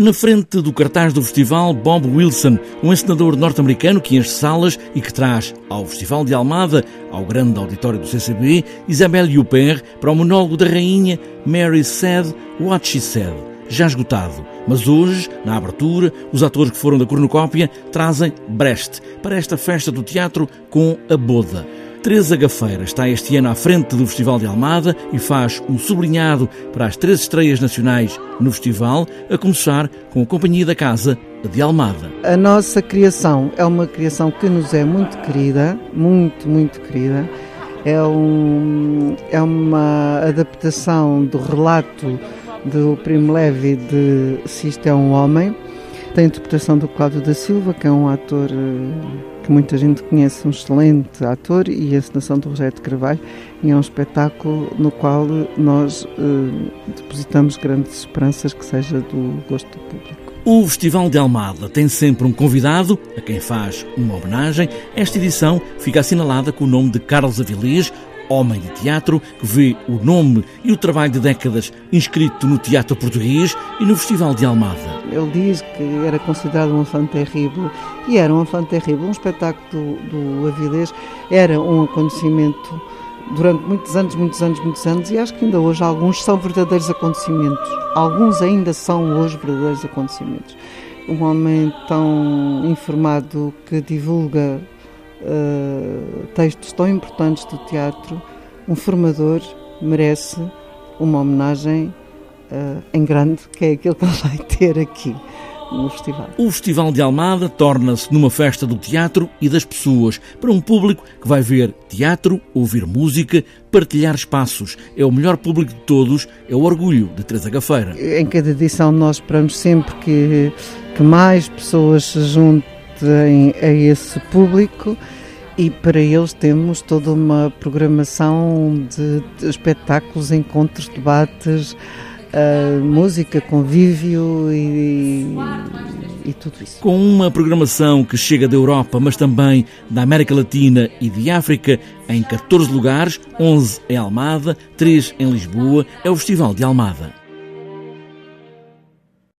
Na frente do cartaz do festival, Bob Wilson, um encenador norte-americano que enche salas e que traz ao Festival de Almada, ao grande auditório do CCB, Isabelle Huppert para o monólogo da rainha Mary Said What She Said, já esgotado. Mas hoje, na abertura, os atores que foram da cornucópia trazem Brecht para esta festa do teatro com a boda. Teresa Gafeira está este ano à frente do Festival de Almada e faz um sublinhado para as três estreias nacionais no festival, a começar com a Companhia da Casa de Almada. A nossa criação é uma criação que nos é muito querida, muito, muito querida. É, um, é uma adaptação do relato do Primo Levi de Se Isto é um Homem. Tem a interpretação do Cláudio da Silva, que é um ator eh, que muita gente conhece, um excelente ator, e a encenação do Rogério de Carvalho, e é um espetáculo no qual nós eh, depositamos grandes esperanças que seja do gosto do público. O Festival de Almada tem sempre um convidado a quem faz uma homenagem. Esta edição fica assinalada com o nome de Carlos Avilés, homem de teatro, que vê o nome e o trabalho de décadas inscrito no teatro português e no Festival de Almada. Ele diz que era considerado um enfant terrível e era um enfant terrível. Um espetáculo do, do Avilés era um acontecimento durante muitos anos, muitos anos, muitos anos e acho que ainda hoje alguns são verdadeiros acontecimentos. Alguns ainda são hoje verdadeiros acontecimentos. Um homem tão informado que divulga uh, textos tão importantes do teatro, um formador merece uma homenagem uh, em grande, que é aquilo que ele vai ter aqui no festival. O Festival de Almada torna-se numa festa do teatro e das pessoas, para um público que vai ver teatro, ouvir música, partilhar espaços. É o melhor público de todos, é o orgulho de Teresa Gafeira. Em cada edição nós esperamos sempre que, que mais pessoas se juntem a esse público e para eles temos toda uma programação de, de espetáculos, encontros, debates, uh, música, convívio e, e, tudo isso. Com uma programação que chega da Europa, mas também da América Latina e de África, em 14 lugares, 11 em Almada, 3 em Lisboa, é o Festival de Almada.